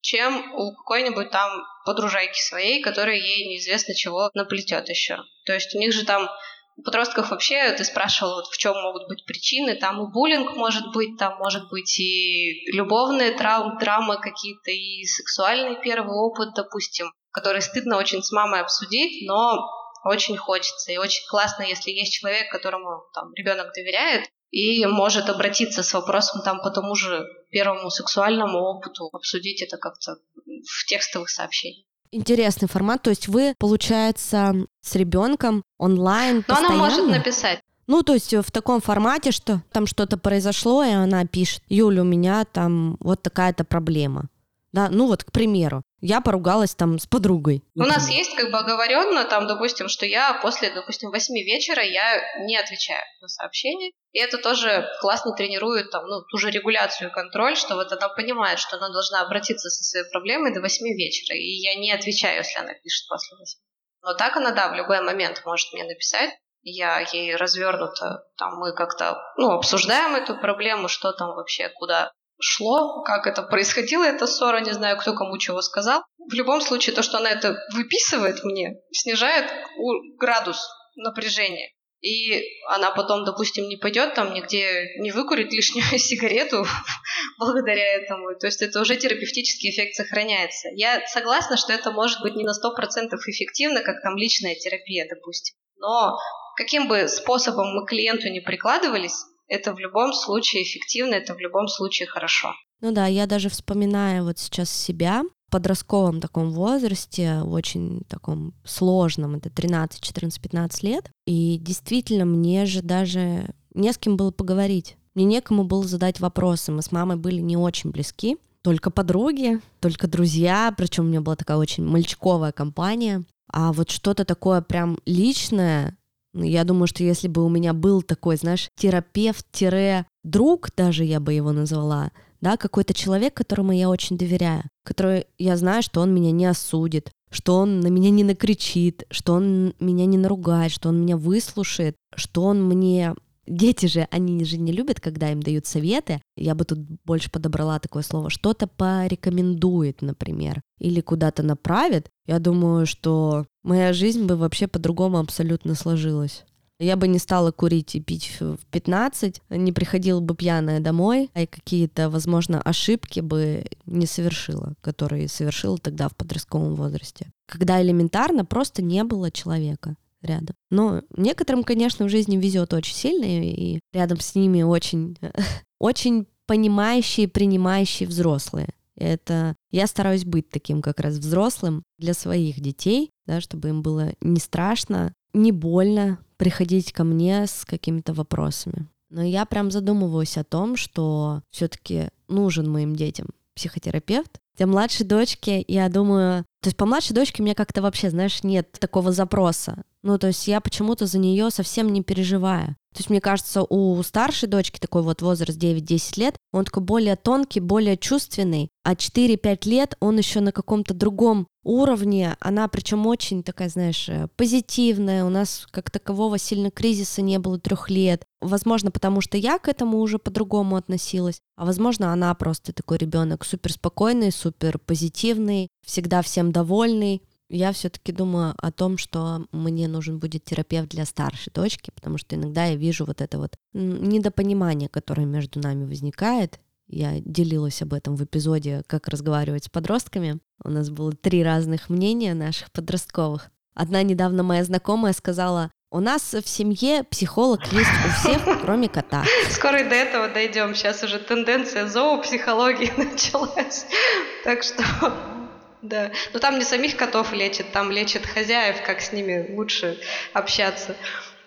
чем у какой-нибудь там подружайки своей, которая ей неизвестно чего наплетет еще. То есть у них же там у подростков вообще, ты спрашивал, вот в чем могут быть причины, там и буллинг может быть, там может быть и любовные травмы, драмы какие-то, и сексуальный первый опыт, допустим, который стыдно очень с мамой обсудить, но очень хочется. И очень классно, если есть человек, которому там ребенок доверяет, и может обратиться с вопросом там по тому же первому сексуальному опыту, обсудить это как-то в текстовых сообщениях. Интересный формат, то есть вы, получается, с ребенком онлайн Но постоянно? она может написать. Ну, то есть в таком формате, что там что-то произошло, и она пишет, Юля, у меня там вот такая-то проблема. Да, ну вот, к примеру, я поругалась там с подругой. У нас есть как бы оговоренно там, допустим, что я после, допустим, 8 вечера я не отвечаю на сообщения. И это тоже классно тренирует там, ну, ту же регуляцию и контроль, что вот она понимает, что она должна обратиться со своей проблемой до 8 вечера. И я не отвечаю, если она пишет после 8. Но так она, да, в любой момент может мне написать. Я ей развернуто, там мы как-то, ну, обсуждаем эту проблему, что там вообще, куда шло, как это происходило, эта ссора, не знаю, кто кому чего сказал. В любом случае, то, что она это выписывает мне, снижает градус напряжения. И она потом, допустим, не пойдет там нигде, не выкурит лишнюю сигарету благодаря этому. То есть это уже терапевтический эффект сохраняется. Я согласна, что это может быть не на 100% эффективно, как там личная терапия, допустим. Но каким бы способом мы клиенту не прикладывались, это в любом случае эффективно, это в любом случае хорошо. Ну да, я даже вспоминаю вот сейчас себя в подростковом таком возрасте, очень таком сложном, это 13, 14, 15 лет, и действительно мне же даже не с кем было поговорить. Мне некому было задать вопросы. Мы с мамой были не очень близки, только подруги, только друзья, причем у меня была такая очень мальчиковая компания. А вот что-то такое прям личное, я думаю, что если бы у меня был такой, знаешь, терапевт-друг, даже я бы его назвала, да, какой-то человек, которому я очень доверяю, который я знаю, что он меня не осудит, что он на меня не накричит, что он меня не наругает, что он меня выслушает, что он мне Дети же, они же не любят, когда им дают советы. Я бы тут больше подобрала такое слово. Что-то порекомендует, например, или куда-то направит. Я думаю, что моя жизнь бы вообще по-другому абсолютно сложилась. Я бы не стала курить и пить в 15, не приходила бы пьяная домой, а какие-то, возможно, ошибки бы не совершила, которые совершила тогда в подростковом возрасте. Когда элементарно просто не было человека рядом. Но некоторым, конечно, в жизни везет очень сильно, и рядом с ними очень, очень понимающие, принимающие взрослые. Это я стараюсь быть таким как раз взрослым для своих детей, да, чтобы им было не страшно, не больно приходить ко мне с какими-то вопросами. Но я прям задумываюсь о том, что все-таки нужен моим детям психотерапевт. Для младшей дочки, я думаю, то есть по младшей дочке у меня как-то вообще, знаешь, нет такого запроса. Ну, то есть я почему-то за нее совсем не переживаю. То есть, мне кажется, у старшей дочки такой вот возраст 9-10 лет, он такой более тонкий, более чувственный, а 4-5 лет он еще на каком-то другом уровне, она причем очень такая, знаешь, э, позитивная, у нас как такового сильно кризиса не было трех лет, возможно, потому что я к этому уже по-другому относилась, а возможно, она просто такой ребенок супер спокойный, супер позитивный, всегда всем довольный, я все-таки думаю о том, что мне нужен будет терапевт для старшей дочки, потому что иногда я вижу вот это вот недопонимание, которое между нами возникает. Я делилась об этом в эпизоде «Как разговаривать с подростками». У нас было три разных мнения наших подростковых. Одна недавно моя знакомая сказала, у нас в семье психолог есть у всех, кроме кота. Скоро и до этого дойдем. Сейчас уже тенденция зоопсихологии началась. Так что да, но там не самих котов лечат, там лечат хозяев, как с ними лучше общаться.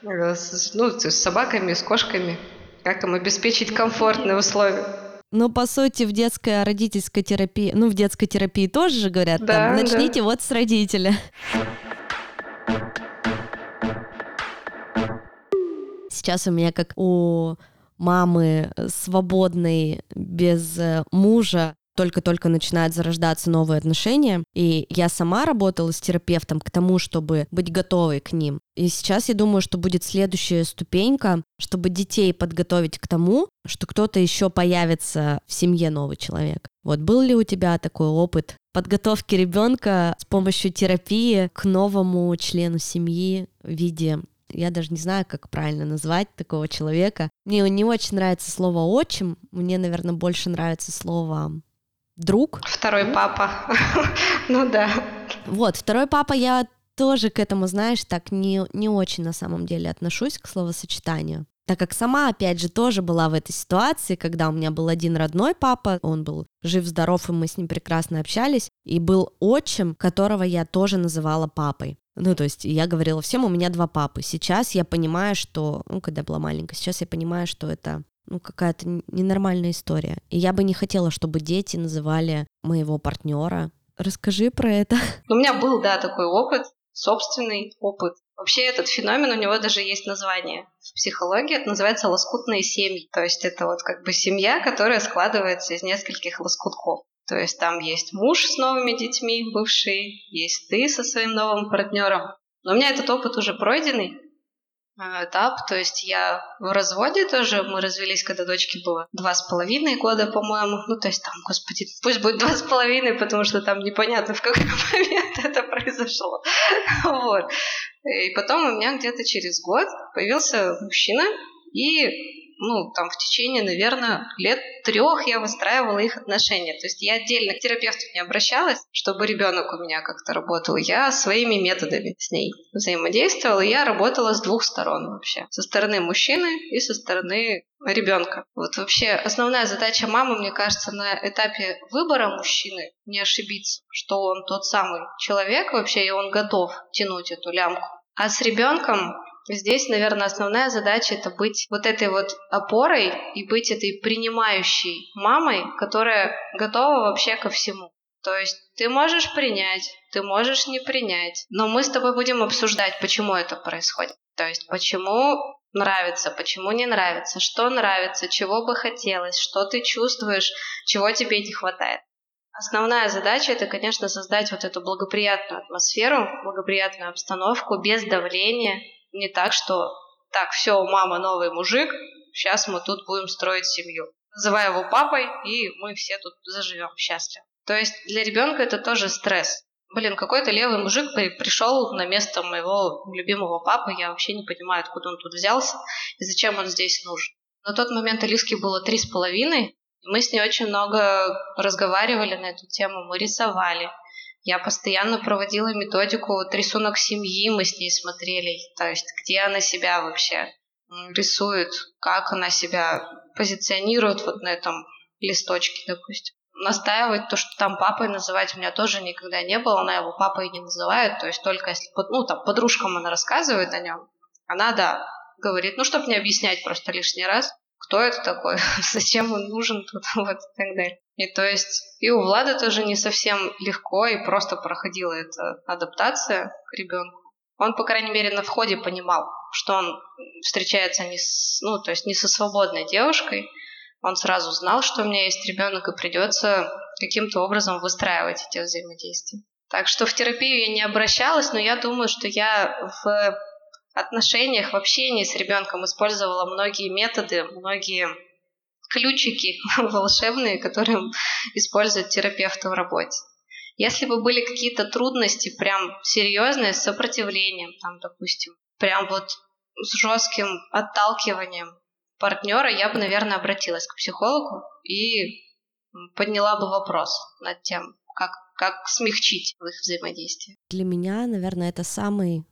Э, с, ну, с собаками, с кошками, как им обеспечить комфортные условия. Ну, по сути, в детской родительской терапии, ну, в детской терапии тоже же говорят, да, там, начните да. вот с родителя. Сейчас у меня как у мамы свободной, без э, мужа, только-только начинают зарождаться новые отношения, и я сама работала с терапевтом к тому, чтобы быть готовой к ним. И сейчас я думаю, что будет следующая ступенька, чтобы детей подготовить к тому, что кто-то еще появится в семье новый человек. Вот был ли у тебя такой опыт подготовки ребенка с помощью терапии к новому члену семьи в виде я даже не знаю, как правильно назвать такого человека. Мне не очень нравится слово отчим, мне, наверное, больше нравится слово друг. Второй папа. ну да. Вот, второй папа я тоже к этому, знаешь, так не, не очень на самом деле отношусь к словосочетанию. Так как сама, опять же, тоже была в этой ситуации, когда у меня был один родной папа, он был жив-здоров, и мы с ним прекрасно общались, и был отчим, которого я тоже называла папой. Ну, то есть я говорила всем, у меня два папы. Сейчас я понимаю, что, ну, когда я была маленькая, сейчас я понимаю, что это ну, какая-то ненормальная история. И я бы не хотела, чтобы дети называли моего партнера. Расскажи про это. У меня был, да, такой опыт, собственный опыт. Вообще этот феномен, у него даже есть название в психологии, это называется лоскутные семьи. То есть это вот как бы семья, которая складывается из нескольких лоскутков. То есть там есть муж с новыми детьми, бывший, есть ты со своим новым партнером. Но у меня этот опыт уже пройденный этап, то есть я в разводе тоже, мы развелись, когда дочке было два с половиной года, по-моему, ну то есть там, господи, пусть будет два с половиной, потому что там непонятно в какой момент это произошло, вот. И потом у меня где-то через год появился мужчина, и ну, там, в течение, наверное, лет трех я выстраивала их отношения. То есть я отдельно к терапевту не обращалась, чтобы ребенок у меня как-то работал. Я своими методами с ней взаимодействовала. Я работала с двух сторон вообще. Со стороны мужчины и со стороны ребенка. Вот вообще основная задача мамы, мне кажется, на этапе выбора мужчины не ошибиться, что он тот самый человек вообще, и он готов тянуть эту лямку. А с ребенком Здесь, наверное, основная задача это быть вот этой вот опорой и быть этой принимающей мамой, которая готова вообще ко всему. То есть ты можешь принять, ты можешь не принять, но мы с тобой будем обсуждать, почему это происходит. То есть почему нравится, почему не нравится, что нравится, чего бы хотелось, что ты чувствуешь, чего тебе не хватает. Основная задача это, конечно, создать вот эту благоприятную атмосферу, благоприятную обстановку без давления, не так, что так, все, мама новый мужик, сейчас мы тут будем строить семью. Называю его папой, и мы все тут заживем счастливо. То есть для ребенка это тоже стресс. Блин, какой-то левый мужик пришел на место моего любимого папы, я вообще не понимаю, откуда он тут взялся и зачем он здесь нужен. На тот момент Алиске было три с половиной, мы с ней очень много разговаривали на эту тему, мы рисовали, я постоянно проводила методику вот рисунок семьи, мы с ней смотрели, то есть где она себя вообще рисует, как она себя позиционирует вот на этом листочке, допустим. Настаивать то, что там папой называть у меня тоже никогда не было, она его папой не называет, то есть только если, ну, там, подружкам она рассказывает о нем, она, да, говорит, ну, чтобы не объяснять просто лишний раз, кто это такой, зачем он нужен тут, вот и так далее. И то есть и у Влада тоже не совсем легко и просто проходила эта адаптация к ребенку. Он, по крайней мере, на входе понимал, что он встречается не с, ну, то есть не со свободной девушкой. Он сразу знал, что у меня есть ребенок, и придется каким-то образом выстраивать эти взаимодействия. Так что в терапию я не обращалась, но я думаю, что я в отношениях, в общении с ребенком использовала многие методы, многие ключики волшебные, которые используют терапевты в работе. Если бы были какие-то трудности, прям серьезные, с сопротивлением, там, допустим, прям вот с жестким отталкиванием партнера, я бы, наверное, обратилась к психологу и подняла бы вопрос над тем, как, как смягчить их взаимодействие. Для меня, наверное, это самый,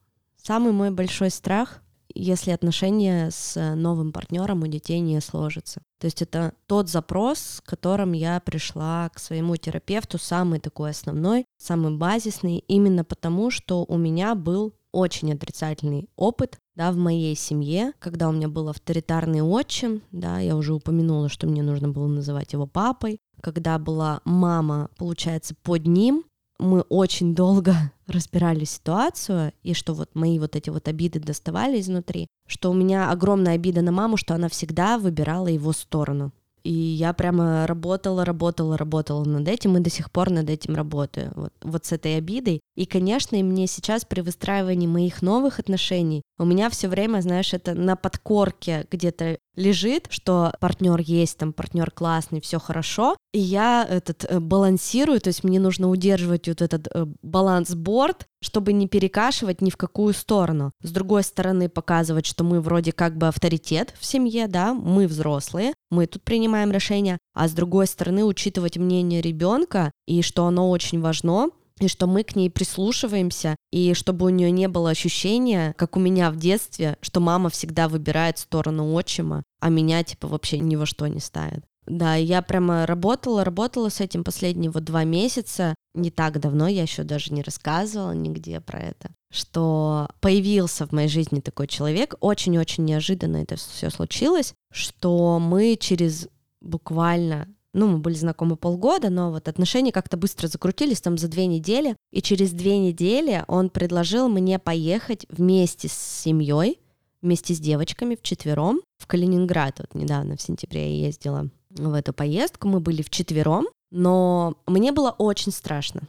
самый мой большой страх, если отношения с новым партнером у детей не сложатся. То есть это тот запрос, с которым я пришла к своему терапевту, самый такой основной, самый базисный, именно потому, что у меня был очень отрицательный опыт, да, в моей семье, когда у меня был авторитарный отчим, да, я уже упомянула, что мне нужно было называть его папой, когда была мама, получается, под ним, мы очень долго разбирали ситуацию, и что вот мои вот эти вот обиды доставали изнутри, что у меня огромная обида на маму, что она всегда выбирала его сторону. И я прямо работала, работала, работала над этим, и до сих пор над этим работаю. Вот, вот с этой обидой. И, конечно, и мне сейчас при выстраивании моих новых отношений у меня все время, знаешь, это на подкорке где-то лежит, что партнер есть, там партнер классный, все хорошо, и я этот э, балансирую, то есть мне нужно удерживать вот этот э, балансборд, чтобы не перекашивать ни в какую сторону. С другой стороны, показывать, что мы вроде как бы авторитет в семье, да, мы взрослые, мы тут принимаем решения, а с другой стороны, учитывать мнение ребенка и что оно очень важно, и что мы к ней прислушиваемся, и чтобы у нее не было ощущения, как у меня в детстве, что мама всегда выбирает сторону отчима, а меня типа вообще ни во что не ставит. Да, я прямо работала, работала с этим последние вот два месяца, не так давно, я еще даже не рассказывала нигде про это, что появился в моей жизни такой человек, очень-очень неожиданно это все случилось, что мы через буквально ну, мы были знакомы полгода, но вот отношения как-то быстро закрутились там за две недели, и через две недели он предложил мне поехать вместе с семьей, вместе с девочками вчетвером в Калининград. Вот недавно в сентябре я ездила в эту поездку, мы были вчетвером, но мне было очень страшно.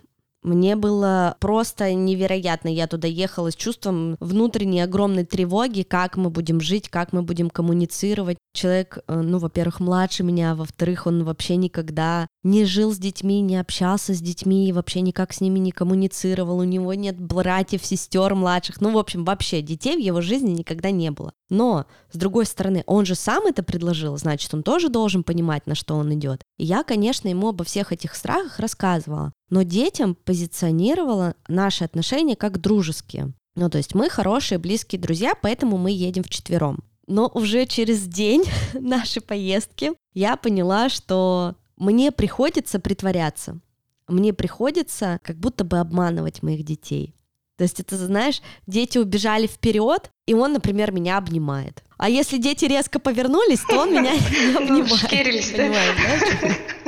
Мне было просто невероятно. Я туда ехала с чувством внутренней огромной тревоги, как мы будем жить, как мы будем коммуницировать. Человек, э, ну, во-первых, младше меня, а во-вторых, он вообще никогда не жил с детьми, не общался с детьми, вообще никак с ними не коммуницировал. У него нет братьев, сестер младших. Ну, в общем, вообще детей в его жизни никогда не было. Но, с другой стороны, он же сам это предложил, значит, он тоже должен понимать, на что он идет. И я, конечно, ему обо всех этих страхах рассказывала. Но детям позиционировала наши отношения как дружеские. Ну, то есть мы хорошие, близкие друзья, поэтому мы едем вчетвером. Но уже через день нашей поездки я поняла, что мне приходится притворяться. Мне приходится как будто бы обманывать моих детей. То есть это, знаешь, дети убежали вперед, и он, например, меня обнимает. А если дети резко повернулись, то он меня не обнимает. Да,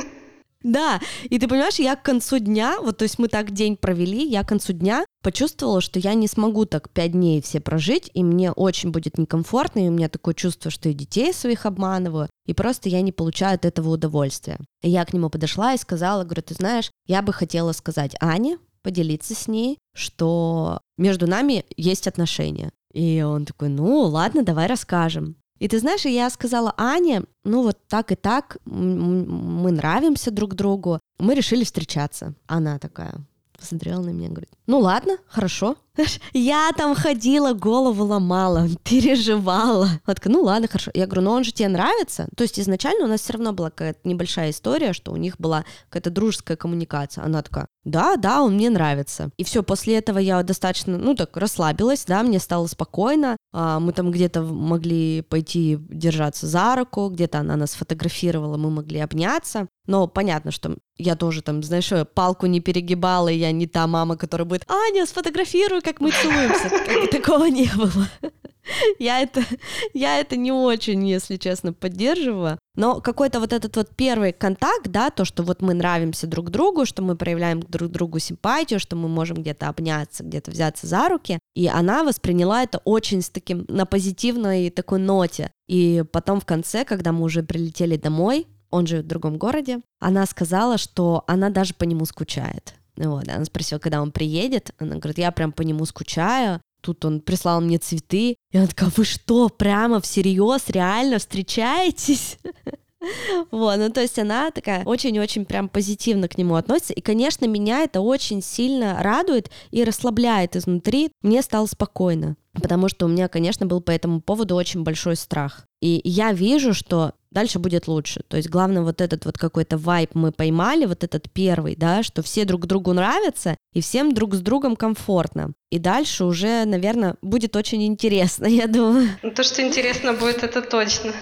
и ты понимаешь, я к концу дня, вот то есть мы так день провели, я к концу дня почувствовала, что я не смогу так пять дней все прожить, и мне очень будет некомфортно, и у меня такое чувство, что и детей своих обманываю, и просто я не получаю от этого удовольствия. И я к нему подошла и сказала, говорю, ты знаешь, я бы хотела сказать Ане, поделиться с ней, что между нами есть отношения. И он такой, ну ладно, давай расскажем. И ты знаешь, я сказала Ане, ну вот так и так, мы нравимся друг другу, мы решили встречаться. Она такая, посмотрела на меня, говорит, ну ладно, хорошо. Я там ходила, голову ломала, переживала. Такая, ну ладно, хорошо. Я говорю, ну он же тебе нравится? То есть изначально у нас все равно была какая-то небольшая история, что у них была какая-то дружеская коммуникация. Она такая, да, да, он мне нравится. И все, после этого я достаточно, ну так, расслабилась, да, мне стало спокойно. А, мы там где-то могли пойти держаться за руку, где-то она нас фотографировала, мы могли обняться. Но понятно, что я тоже там, знаешь, палку не перегибала, и я не та мама, которая будет, Аня, сфотографируй, как мы целуемся. Как такого не было. Я это, я это не очень, если честно, поддерживаю. Но какой-то вот этот вот первый контакт, да, то, что вот мы нравимся друг другу, что мы проявляем друг другу симпатию, что мы можем где-то обняться, где-то взяться за руки, и она восприняла это очень с таким, на позитивной такой ноте. И потом в конце, когда мы уже прилетели домой, он живет в другом городе, она сказала, что она даже по нему скучает. Вот, она спросила, когда он приедет. Она говорит, я прям по нему скучаю. Тут он прислал мне цветы. И она такая, вы что, прямо всерьез, реально встречаетесь? Вот, ну то есть она такая очень-очень прям позитивно к нему относится. И, конечно, меня это очень сильно радует и расслабляет изнутри. Мне стало спокойно, потому что у меня, конечно, был по этому поводу очень большой страх. И я вижу, что дальше будет лучше. То есть главное вот этот вот какой-то вайп мы поймали, вот этот первый, да, что все друг другу нравятся и всем друг с другом комфортно. И дальше уже, наверное, будет очень интересно, я думаю. Ну, то, что интересно будет, это точно.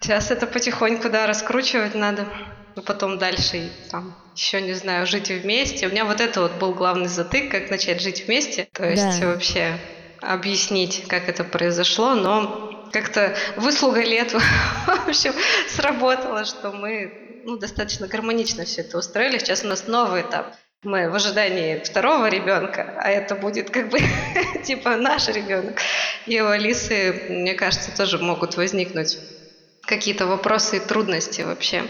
Сейчас это потихоньку, да, раскручивать надо. Ну, потом дальше, там, еще не знаю, жить вместе. У меня вот это вот был главный затык, как начать жить вместе. То есть да. вообще объяснить, как это произошло, но как-то выслуга лет, в общем, сработала, что мы ну, достаточно гармонично все это устроили. Сейчас у нас новый этап. Мы в ожидании второго ребенка, а это будет как бы типа наш ребенок. И у Алисы, мне кажется, тоже могут возникнуть какие-то вопросы и трудности вообще.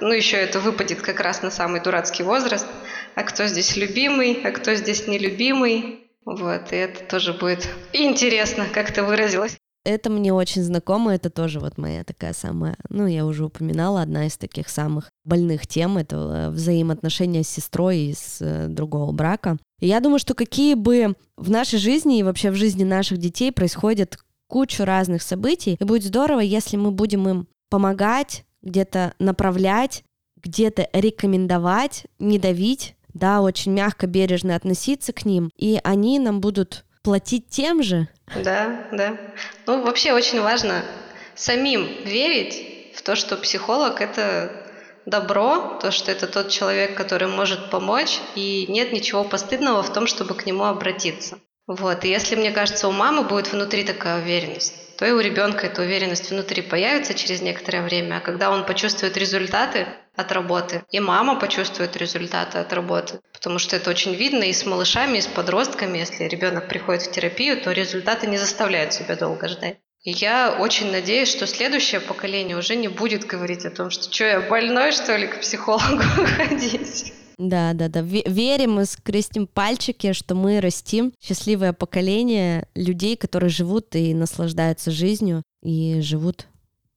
Ну, еще это выпадет как раз на самый дурацкий возраст. А кто здесь любимый, а кто здесь нелюбимый. Вот, и это тоже будет интересно, как ты выразилась. Это мне очень знакомо, это тоже вот моя такая самая, ну, я уже упоминала, одна из таких самых больных тем, это э, взаимоотношения с сестрой из э, другого брака. И я думаю, что какие бы в нашей жизни и вообще в жизни наших детей происходят кучу разных событий, и будет здорово, если мы будем им помогать, где-то направлять, где-то рекомендовать, не давить, да, очень мягко, бережно относиться к ним, и они нам будут платить тем же. Да, да. Ну, вообще очень важно самим верить в то, что психолог — это добро, то, что это тот человек, который может помочь, и нет ничего постыдного в том, чтобы к нему обратиться. Вот, и если, мне кажется, у мамы будет внутри такая уверенность, то и у ребенка эта уверенность внутри появится через некоторое время, а когда он почувствует результаты от работы, и мама почувствует результаты от работы, потому что это очень видно и с малышами, и с подростками, если ребенок приходит в терапию, то результаты не заставляют себя долго ждать. И я очень надеюсь, что следующее поколение уже не будет говорить о том, что что я больной, что ли, к психологу ходить. Да, да, да. Верим и скрестим пальчики, что мы растим счастливое поколение людей, которые живут и наслаждаются жизнью и живут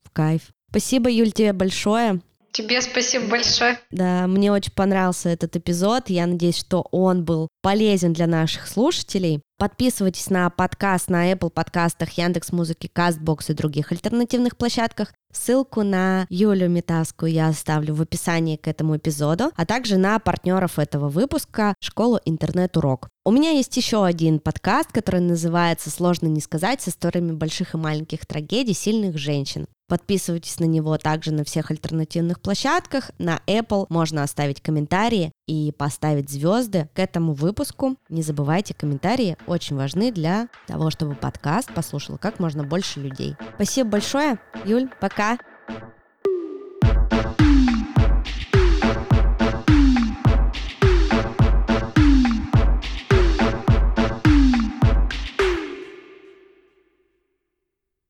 в кайф. Спасибо, Юль, тебе большое. Тебе спасибо большое. Да, мне очень понравился этот эпизод. Я надеюсь, что он был полезен для наших слушателей. Подписывайтесь на подкаст на Apple подкастах, Яндекс Музыки, Castbox и других альтернативных площадках. Ссылку на Юлю Метаску я оставлю в описании к этому эпизоду, а также на партнеров этого выпуска школу интернет-урок. У меня есть еще один подкаст, который называется «Сложно не сказать» с историями больших и маленьких трагедий сильных женщин. Подписывайтесь на него также на всех альтернативных площадках. На Apple можно оставить комментарии и поставить звезды к этому выпуску. Не забывайте, комментарии очень важны для того, чтобы подкаст послушал как можно больше людей. Спасибо большое. Юль, пока.